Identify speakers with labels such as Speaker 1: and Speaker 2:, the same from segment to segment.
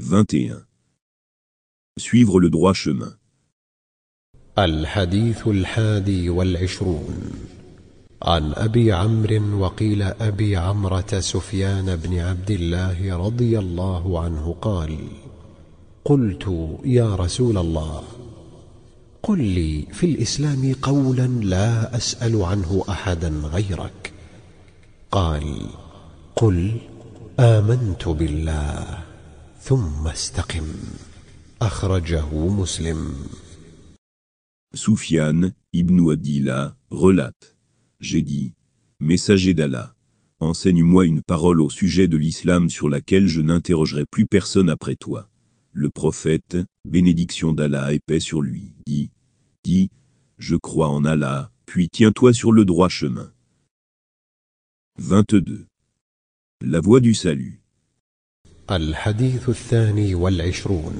Speaker 1: 21. Suivre le droit chemin.
Speaker 2: الحديث الحادي والعشرون عن أبي عمرو وقيل أبي عمرة سفيان بن عبد الله رضي الله عنه قال قلت يا رسول الله قل لي في الإسلام قولا لا أسأل عنه أحدا غيرك قال قل آمنت بالله ثم استقم أخرجه مسلم
Speaker 1: Soufiane, Ibn Abdillah, relate. J'ai dit, Messager d'Allah, enseigne-moi une parole au sujet de l'islam sur laquelle je n'interrogerai plus personne après toi. Le prophète, bénédiction d'Allah et paix sur lui, dit, dit, je crois en Allah, puis tiens-toi sur le droit chemin. 22. La voie du salut.
Speaker 2: الحديث الثاني والعشرون.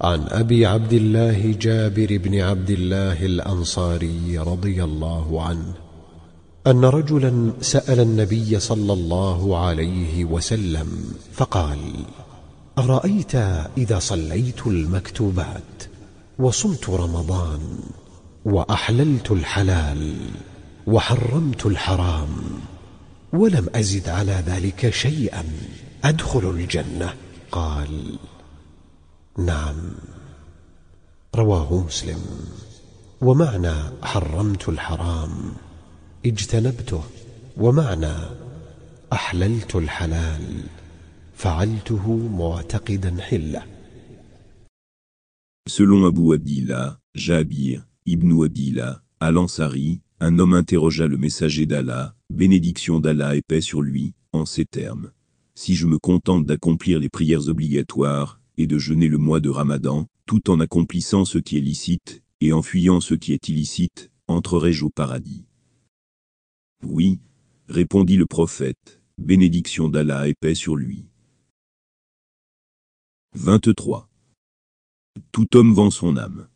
Speaker 2: عن أبي عبد الله جابر بن عبد الله الأنصاري رضي الله عنه أن رجلا سأل النبي صلى الله عليه وسلم فقال أرأيت إذا صليت المكتوبات وصمت رمضان وأحللت الحلال وحرمت الحرام ولم أزد على ذلك شيئا؟ أدخل الجنة قال نعم رواه مسلم ومعنى حرمت الحرام اجتنبته ومعنى أحللت الحلال فعلته معتقدا حله
Speaker 1: Selon Abu Abdillah, Jabir, Ibn Abdillah, Al-Ansari, un homme interrogea le messager d'Allah, bénédiction d'Allah et paix sur lui, en ces termes. Si je me contente d'accomplir les prières obligatoires, et de jeûner le mois de Ramadan, tout en accomplissant ce qui est licite, et en fuyant ce qui est illicite, entrerai-je au paradis? Oui, répondit le prophète, bénédiction d'Allah et paix sur lui. 23. Tout homme vend son âme.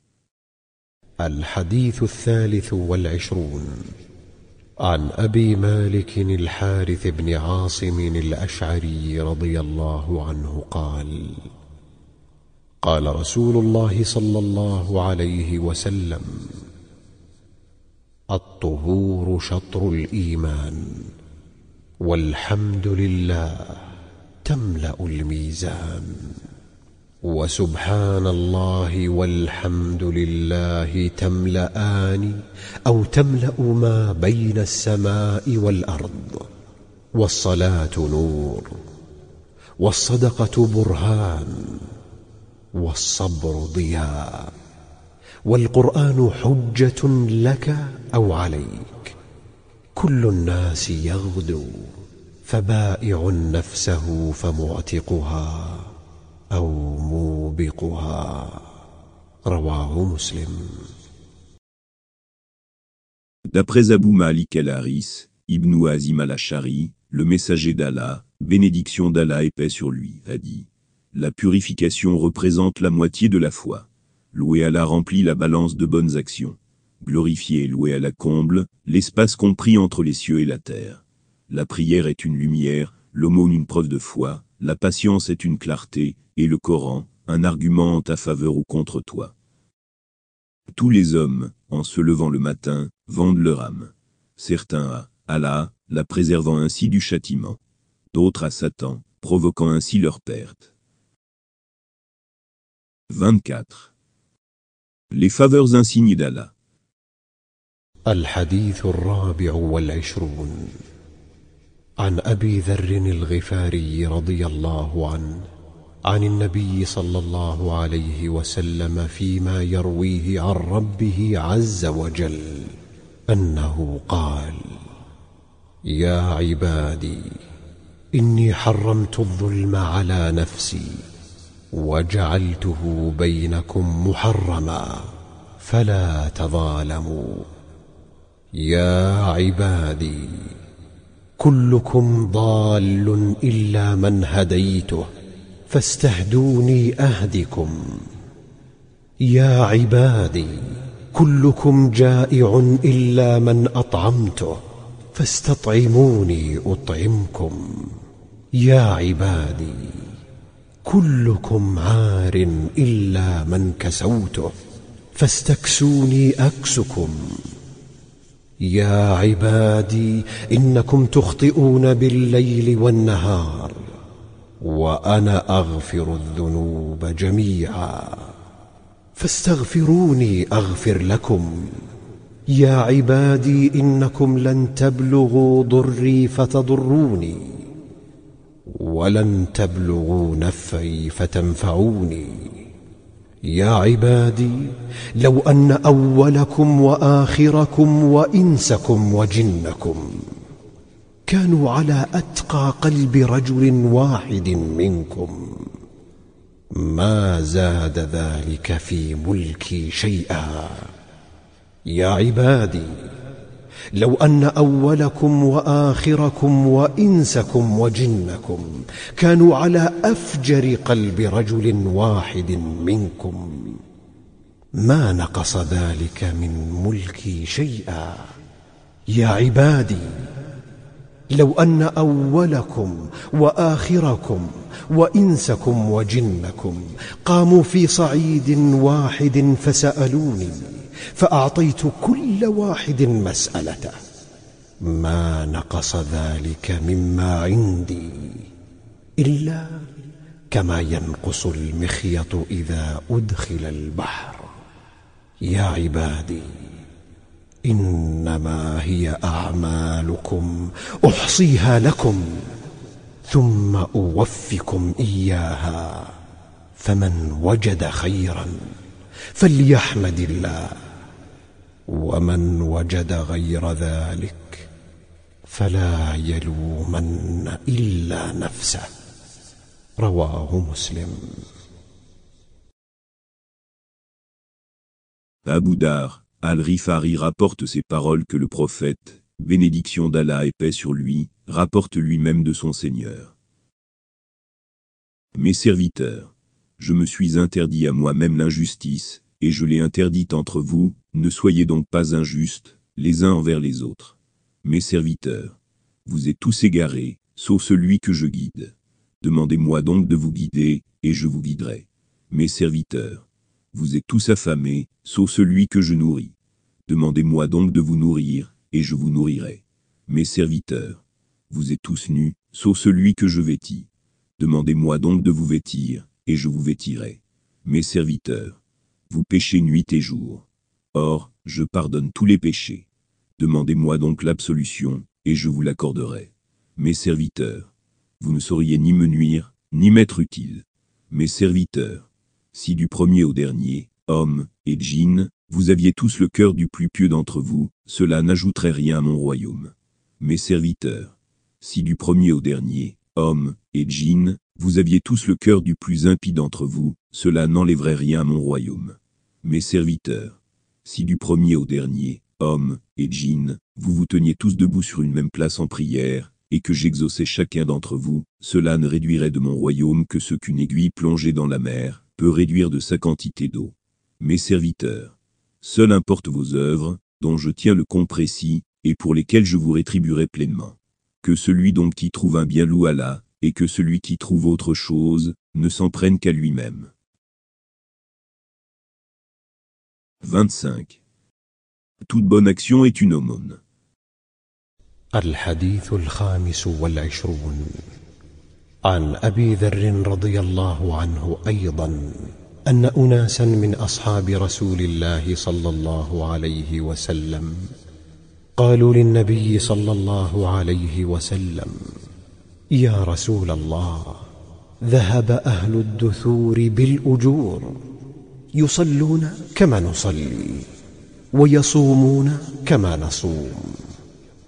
Speaker 2: عن أبي مالك الحارث بن عاصم الأشعري رضي الله عنه قال قال رسول الله صلى الله عليه وسلم الطهور شطر الإيمان والحمد لله تملأ الميزان. وسبحان الله والحمد لله تملأان أو تملأ ما بين السماء والأرض والصلاة نور والصدقة برهان والصبر ضياء والقرآن حجة لك أو عليك كل الناس يغدو فبائع نفسه فمعتقها أو موبقها رواه مسلم
Speaker 1: D'après Abu Malik al-Haris, Ibn Azim al-Ashari, le messager d'Allah, bénédiction d'Allah et paix sur lui, a dit La purification représente la moitié de la foi. Loué Allah remplit la balance de bonnes actions. Glorifié et loué la comble, l'espace compris entre les cieux et la terre. La prière est une lumière, l'aumône une preuve de foi, la patience est une clarté, et le Coran, un argument en ta faveur ou contre toi. Tous les hommes, en se levant le matin, vendent leur âme. Certains à Allah, la préservant ainsi du châtiment. D'autres à Satan, provoquant ainsi leur perte. 24. Les faveurs insignes d'Allah.
Speaker 2: الحديث الرابع والعشرون عن أبي ذر الغفاري رضي الله عنه عن النبي صلى الله عليه وسلم فيما يرويه عن ربه عز وجل أنه قال يا عبادي إني حرمت الظلم على نفسي وجعلته بينكم محرما فلا تظالموا. يا عبادي كلكم ضال إلا من هديته. فاستهدوني أهدكم. يا عبادي كلكم جائع إلا من أطعمته فاستطعموني أطعمكم. يا عبادي كلكم عار إلا من كسوته فاستكسوني أكسكم. يا عبادي إنكم تخطئون بالليل والنهار وأنا أغفر الذنوب جميعا. فاستغفروني أغفر لكم. يا عبادي إنكم لن تبلغوا ضري فتضروني ولن تبلغوا نفعي فتنفعوني. يا عبادي لو أن أولكم وآخركم وإنسكم وجنكم كانوا على أتقى قلب رجل واحد منكم. ما زاد ذلك في ملكي شيئا. يا عبادي لو أن أولكم وآخركم وإنسكم وجنكم كانوا على أفجر قلب رجل واحد منكم. ما نقص ذلك من ملكي شيئا. يا عبادي لو أن أولكم وآخركم وإنسكم وجنكم قاموا في صعيد واحد فسألوني فأعطيت كل واحد مسألته ما نقص ذلك مما عندي إلا كما ينقص المخيط إذا أدخل البحر. يا عبادي إنما هي أعمالكم أحصيها لكم ثم أوفكم إياها فمن وجد خيرا فليحمد الله ومن وجد غير ذلك فلا يلومن إلا نفسه. رواه مسلم.
Speaker 1: Abu Dar, Al-Rifari rapporte ces paroles que le prophète, bénédiction d'Allah et paix sur lui, rapporte lui-même de son Seigneur. Mes serviteurs, je me suis interdit à moi-même l'injustice, et je l'ai interdite entre vous, ne soyez donc pas injustes, les uns envers les autres. Mes serviteurs, vous êtes tous égarés, sauf celui que je guide. Demandez-moi donc de vous guider, et je vous guiderai. Mes serviteurs, vous êtes tous affamés, sauf celui que je nourris. Demandez-moi donc de vous nourrir, et je vous nourrirai. Mes serviteurs, vous êtes tous nus, sauf celui que je vêtis. Demandez-moi donc de vous vêtir, et je vous vêtirai. Mes serviteurs, vous péchez nuit et jour. Or, je pardonne tous les péchés. Demandez-moi donc l'absolution, et je vous l'accorderai. Mes serviteurs, vous ne sauriez ni me nuire, ni m'être utile. Mes serviteurs, si du premier au dernier, homme et djinn, vous aviez tous le cœur du plus pieux d'entre vous, cela n'ajouterait rien à mon royaume. Mes serviteurs, si du premier au dernier, homme et djinn, vous aviez tous le cœur du plus impie d'entre vous, cela n'enlèverait rien à mon royaume. Mes serviteurs, si du premier au dernier, homme et djinn, vous vous teniez tous debout sur une même place en prière, et que j'exauçais chacun d'entre vous, cela ne réduirait de mon royaume que ce qu'une aiguille plongée dans la mer peut réduire de sa quantité d'eau. Mes serviteurs, seul importe vos œuvres, dont je tiens le compte précis, et pour lesquelles je vous rétribuerai pleinement. Que celui donc qui trouve un bien loue Allah, et que celui qui trouve autre chose, ne s'en prenne qu'à lui-même. 25. Toute bonne action est une aumône.
Speaker 2: الحديث الخامس والعشرون عن أبي ذر رضي الله عنه أيضا أن أناسا من أصحاب رسول الله صلى الله عليه وسلم قالوا للنبي صلى الله عليه وسلم يا رسول الله ذهب أهل الدثور بالأجور يصلون كما نصلي ويصومون كما نصوم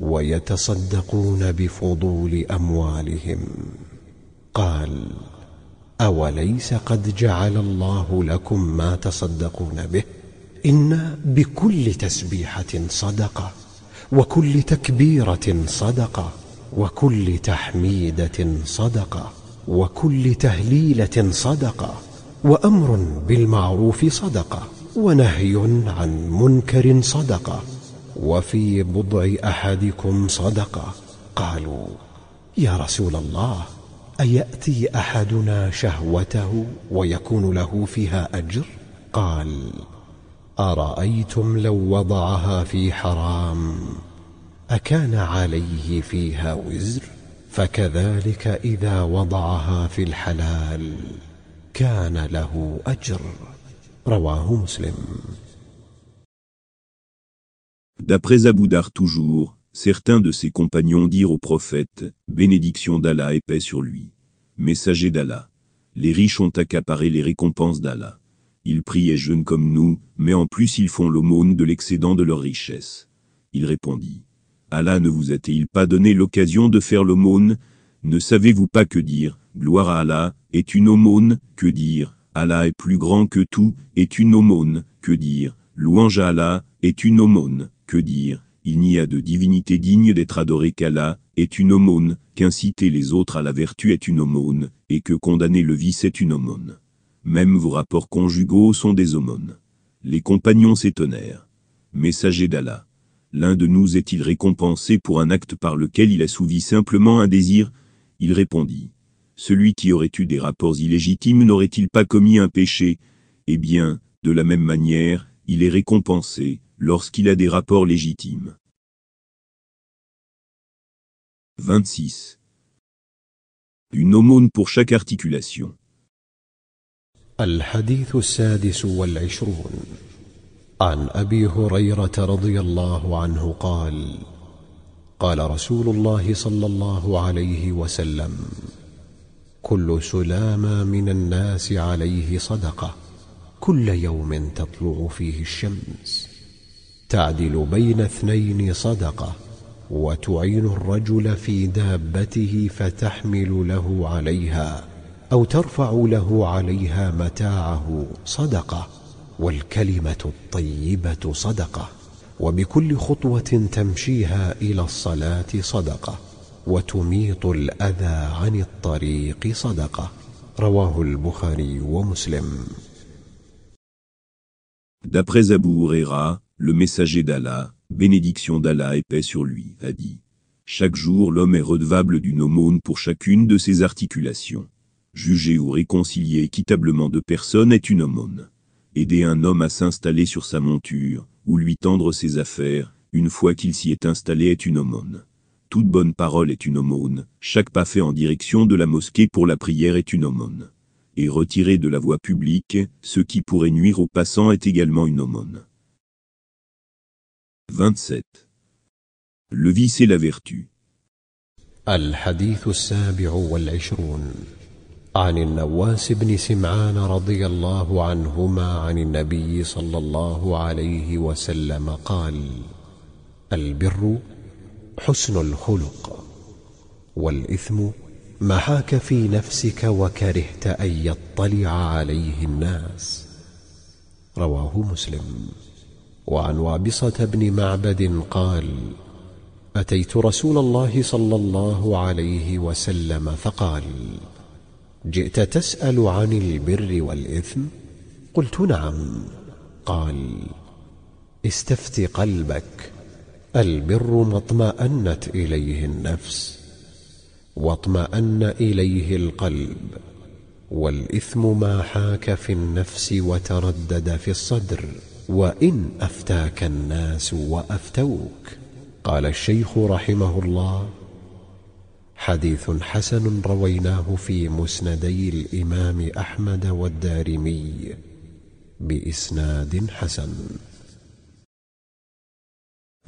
Speaker 2: ويتصدقون بفضول أموالهم. قال أوليس قد جعل الله لكم ما تصدقون به؟ إن بكل تسبيحة صدقة وكل تكبيرة صدقة وكل تحميدة صدقة وكل تهليلة صدقة وأمر بالمعروف صدقة ونهي عن منكر صدقة وفي بضع أحدكم صدقة. قالوا يا رسول الله أيأتي أحدنا شهوته ويكون له فيها أجر؟ قال أرأيتم لو وضعها في حرام أكان عليه فيها وزر؟ فكذلك إذا وضعها في الحلال كان له أجر رواه مسلم
Speaker 1: D'après Abu Dar toujours, certains de ses compagnons dirent au prophète, bénédiction d'Allah et paix sur lui. Messager d'Allah. Les riches ont accaparé les récompenses d'Allah. Ils prient et jeûnent comme nous, mais en plus ils font l'aumône de l'excédent de leur richesse. Il répondit. Allah ne vous a-t-il pas donné l'occasion de faire l'aumône? Ne savez-vous pas que dire, gloire à Allah, est une aumône, que dire, Allah est plus grand que tout, est une aumône, que dire, louange à Allah, est une aumône, que dire, il n'y a de divinité digne d'être adorée qu'Allah, est une aumône, qu'inciter les autres à la vertu est une aumône, et que condamner le vice est une aumône. Même vos rapports conjugaux sont des aumônes. Les compagnons s'étonnèrent. Messager d'Allah. L'un de nous est-il récompensé pour un acte par lequel il assouvit simplement un désir? Il répondit. Celui qui aurait eu des rapports illégitimes n'aurait-il pas commis un péché? Eh bien, de la même manière, il est récompensé, lorsqu'il a des rapports légitimes. 26. Une aumône pour chaque articulation.
Speaker 2: الحديث السادس والعشرون عن أبي هريرة رضي الله عنه قال قال رسول الله صلى الله عليه وسلم كل سلامة من الناس عليه صدقة كل يوم تطلع فيه الشمس تعدل بين اثنين صدقة وتعين الرجل في دابته فتحمل له عليها أو ترفع له عليها متاعه صدقة والكلمة الطيبة صدقة وبكل خطوة تمشيها إلى الصلاة صدقة وتميط الأذى عن الطريق صدقة. رواه البخاري ومسلم.
Speaker 1: D'après Abu Huraira, le messager d'Allah, bénédiction d'Allah et paix sur lui, a dit Chaque jour l'homme est redevable d'une aumône pour chacune de ses articulations. Juger ou réconcilier équitablement deux personnes est une aumône. Aider un homme à s'installer sur sa monture, ou lui tendre ses affaires, une fois qu'il s'y est installé est une aumône. Toute bonne parole est une aumône, chaque pas fait en direction de la mosquée pour la prière est une aumône. Et retirer de la voie publique, ce qui pourrait nuire aux passants est également une aumône. 27. Le vice et la vertu.
Speaker 2: الحديث السابع والعشرون عن النواس بن سمعان رضي الله عنهما عن النبي صلى الله عليه وسلم قال البر حسن الخلق والإثم ما حاك في نفسك وكرهت أن يطلع عليه الناس رواه مسلم وعن وابصة بن معبد قال أتيت رسول الله صلى الله عليه وسلم فقال جئت تسأل عن البر والإثم؟ قلت نعم. قال استفت قلبك البر ما اطمأنت إليه النفس واطمأن إليه القلب والإثم ما حاك في النفس وتردد في الصدر. وإن أفتاك الناس وأفتوك قال الشيخ رحمه الله حديث حسن رويناه في مسندي الإمام أحمد والدارمي بإسناد حسن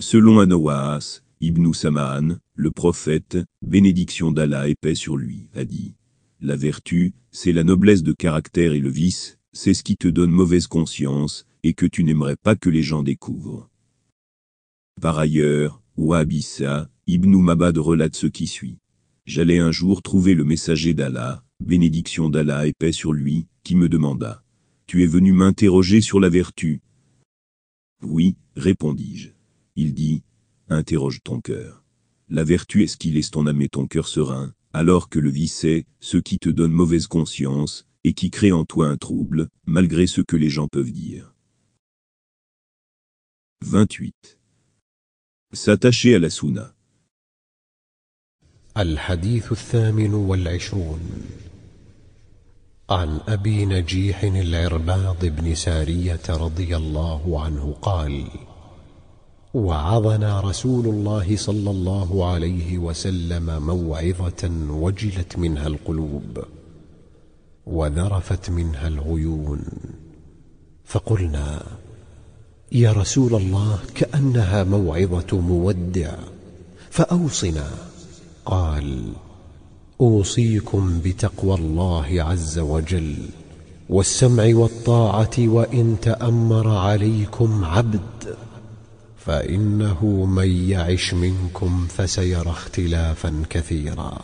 Speaker 1: Selon Anoas, Ibn Samaan, le prophète, bénédiction d'Allah et paix sur lui, a dit La vertu, c'est la noblesse de caractère et le vice, c'est ce qui te donne mauvaise conscience, et que tu n'aimerais pas que les gens découvrent. Par ailleurs, Wahbissa, Ibn Mabad relate ce qui suit. J'allais un jour trouver le messager d'Allah, bénédiction d'Allah et paix sur lui, qui me demanda Tu es venu m'interroger sur la vertu? Oui, répondis-je. Il dit Interroge ton cœur. La vertu est ce qui laisse ton âme et ton cœur serein, alors que le vice est ce qui te donne mauvaise conscience, et qui crée en toi un trouble, malgré ce que les gens peuvent dire. 28. S'attacher à la sunna.
Speaker 2: الحديث الثامن والعشرون عن أبي نجيح العرباض بن سارية رضي الله عنه قال وعظنا رسول الله صلى الله عليه وسلم موعظة وجلت منها القلوب وذرفت منها العيون. فقلنا يا رسول الله كأنها موعظة مودع. فأوصنا. قال أوصيكم بتقوى الله عز وجل والسمع والطاعة وإن تأمر عليكم عبد. فإنه من يعش منكم فسيرى اختلافا كثيرا.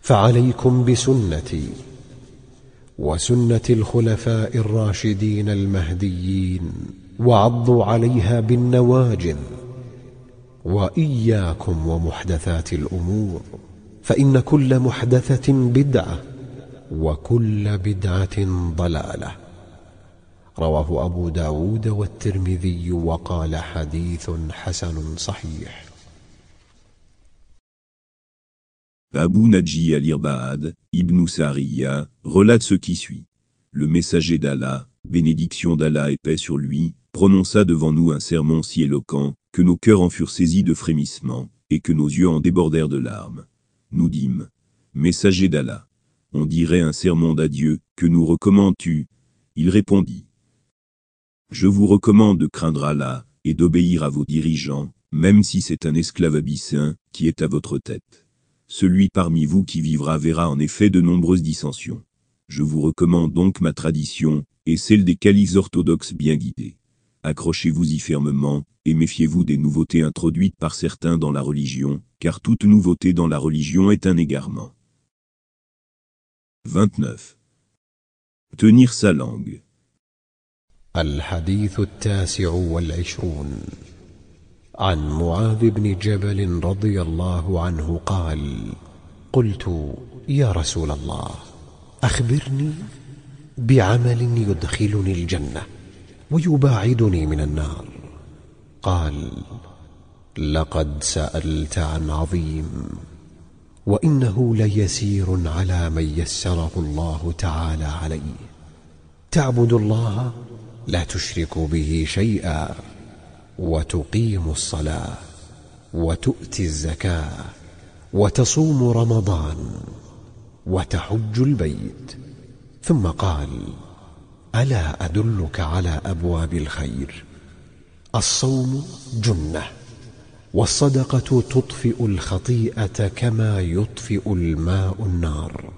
Speaker 2: فعليكم بسنتي وسنة الخلفاء الراشدين المهديين وعضوا عليها بالنواجذ وإياكم ومحدثات الأمور فإن كل محدثة بدعة وكل بدعة ضلالة. رواه أبو داود والترمذي وقال حديث حسن صحيح.
Speaker 1: Abu Naji al-Irba'ad, Ibn Sariya, relate ce qui suit. Le messager d'Allah, bénédiction d'Allah et paix sur lui, prononça devant nous un sermon si éloquent, que nos cœurs en furent saisis de frémissements, et que nos yeux en débordèrent de larmes. Nous dîmes, Messager d'Allah, on dirait un sermon d'adieu, que nous recommandes-tu? Il répondit, Je vous recommande de craindre Allah, et d'obéir à vos dirigeants, même si c'est un esclave abyssin, qui est à votre tête. Celui parmi vous qui vivra verra en effet de nombreuses dissensions. Je vous recommande donc ma tradition, et celle des califes orthodoxes bien guidés. Accrochez-vous-y fermement, et méfiez-vous des nouveautés introduites par certains dans la religion, car toute nouveauté dans la religion est un égarement. 29. Tenir sa langue.
Speaker 2: عن معاذ بن جبل رضي الله عنه قال قلت يا رسول الله أخبرني بعمل يدخلني الجنة ويباعدني من النار. قال لقد سألت عن عظيم وإنه ليسير على من يسره الله تعالى عليه. تعبد الله لا تشرك به شيئا. وتقيم الصلاة وتؤتي الزكاة وتصوم رمضان وتحج البيت. ثم قال ألا أدلك على أبواب الخير؟ الصوم جنة والصدقة تطفئ الخطيئة كما يطفئ الماء النار.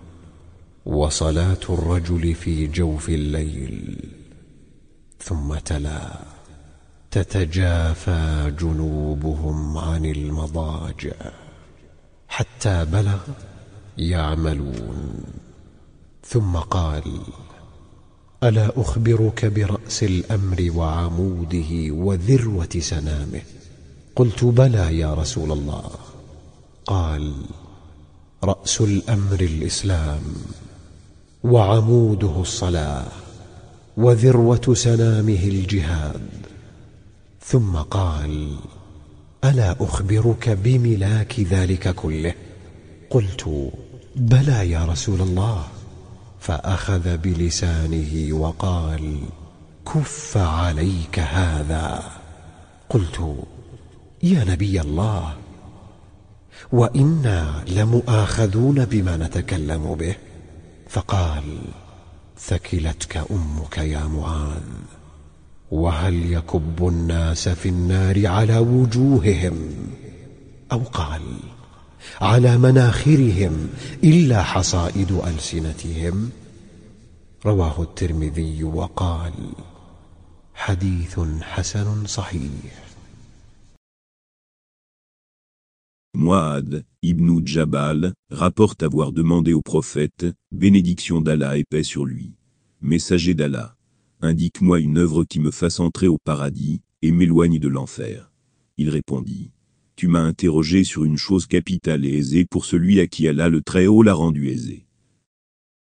Speaker 2: وصلاة الرجل في جوف الليل ثم تلا. تتجافى جنوبهم عن المضاجع حتى بلغ يعملون. ثم قال ألا أخبرك برأس الأمر وعموده وذروة سنامه؟ قلت بلى يا رسول الله. قال رأس الأمر الإسلام وعموده الصلاة وذروة سنامه الجهاد. ثم قال ألا أخبرك بملاك ذلك كله؟ قلت بلى يا رسول الله. فأخذ بلسانه وقال كف عليك هذا. قلت يا نبي الله وإنا لمؤاخذون بما نتكلم به. فقال ثكلتك أمك يا معاذ. وهل يكب الناس في النار على وجوههم أو قال على مناخرهم إلا حصائد ألسنتهم؟ رواه الترمذي وقال حديث حسن صحيح.
Speaker 1: مواد ابن جبال rapporte avoir demandé au prophète bénédiction d'Allah et paix sur lui. Messager d'Allah. Indique-moi une œuvre qui me fasse entrer au paradis, et m'éloigne de l'enfer. Il répondit, tu m'as interrogé sur une chose capitale et aisée pour celui à qui Allah le Très-Haut l'a rendu aisé.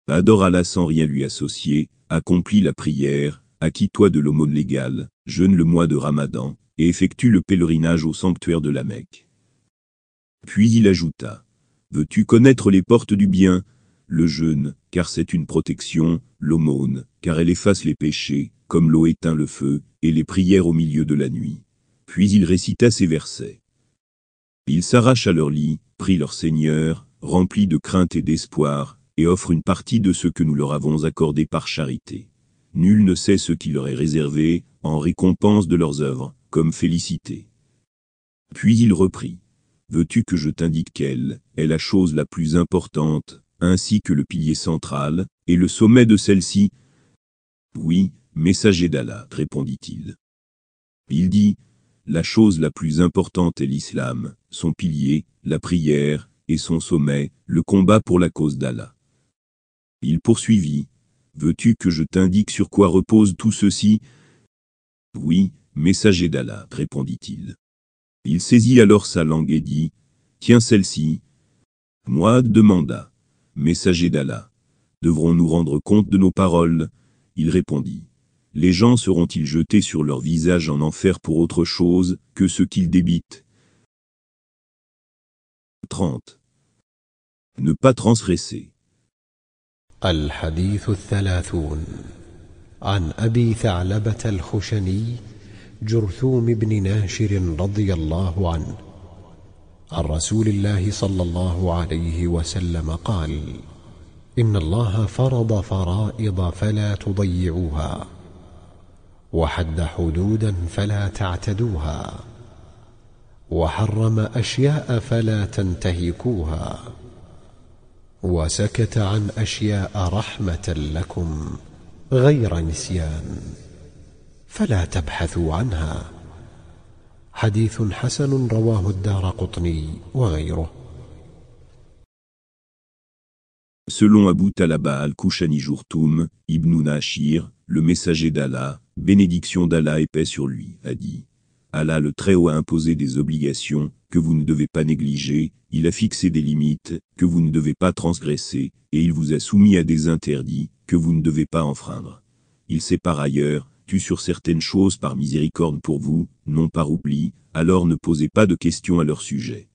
Speaker 1: Adore Allah sans rien lui associer, accomplis la prière, acquis-toi de l'aumône légale, jeûne le mois de Ramadan, et effectue le pèlerinage au sanctuaire de la Mecque. Puis il ajouta, Veux-tu connaître les portes du bien Le jeûne, car c'est une protection, l'aumône, car elle efface les péchés, comme l'eau éteint le feu, et les prières au milieu de la nuit. Puis il récita ces versets. Ils s'arrachent à leur lit, prient leur Seigneur, remplis de crainte et d'espoir, et offrent une partie de ce que nous leur avons accordé par charité. Nul ne sait ce qui leur est réservé, en récompense de leurs œuvres, comme félicité. Puis il reprit. Veux-tu que je t'indique quelle est la chose la plus importante, ainsi que le pilier central, et le sommet de celle-ci Oui, messager d'Allah, répondit-il. Il dit, la chose la plus importante est l'islam, son pilier, la prière, et son sommet, le combat pour la cause d'Allah. Il poursuivit, Veux-tu que je t'indique sur quoi repose tout ceci? Oui, messager d'Allah, répondit-il. Il saisit alors sa langue et dit, Tiens celle-ci. Moi demanda, Messager d'Allah, devrons-nous rendre compte de nos paroles Il répondit, Les gens seront-ils jetés sur leur visage en enfer pour autre chose que ce qu'ils débitent 30. Ne pas transgresser.
Speaker 2: الحديث الثلاثون عن أبي ثعلبة الخشني جرثوم بن ناشر رضي الله عنه عن رسول الله صلى الله عليه وسلم قال إن الله فرض فرائض فلا تضيعوها وحد حدودا فلا تعتدوها وحرم أشياء فلا تنتهكوها وسكت عن أشياء رحمة لكم غير نسيان فلا تبحثوا عنها. حديث حسن رواه الدار قطني وغيره
Speaker 1: Selon Abu Talaba al-Kushani Jourtoum, Ibn Nashir, le messager d'Allah, bénédiction d'Allah et paix sur lui, a dit Allah le Très-Haut a imposé des obligations, que vous ne devez pas négliger, il a fixé des limites, que vous ne devez pas transgresser, et il vous a soumis à des interdits, que vous ne devez pas enfreindre. Il s'est par ailleurs, sur certaines choses par miséricorde pour vous, non par oubli, alors ne posez pas de questions à leur sujet.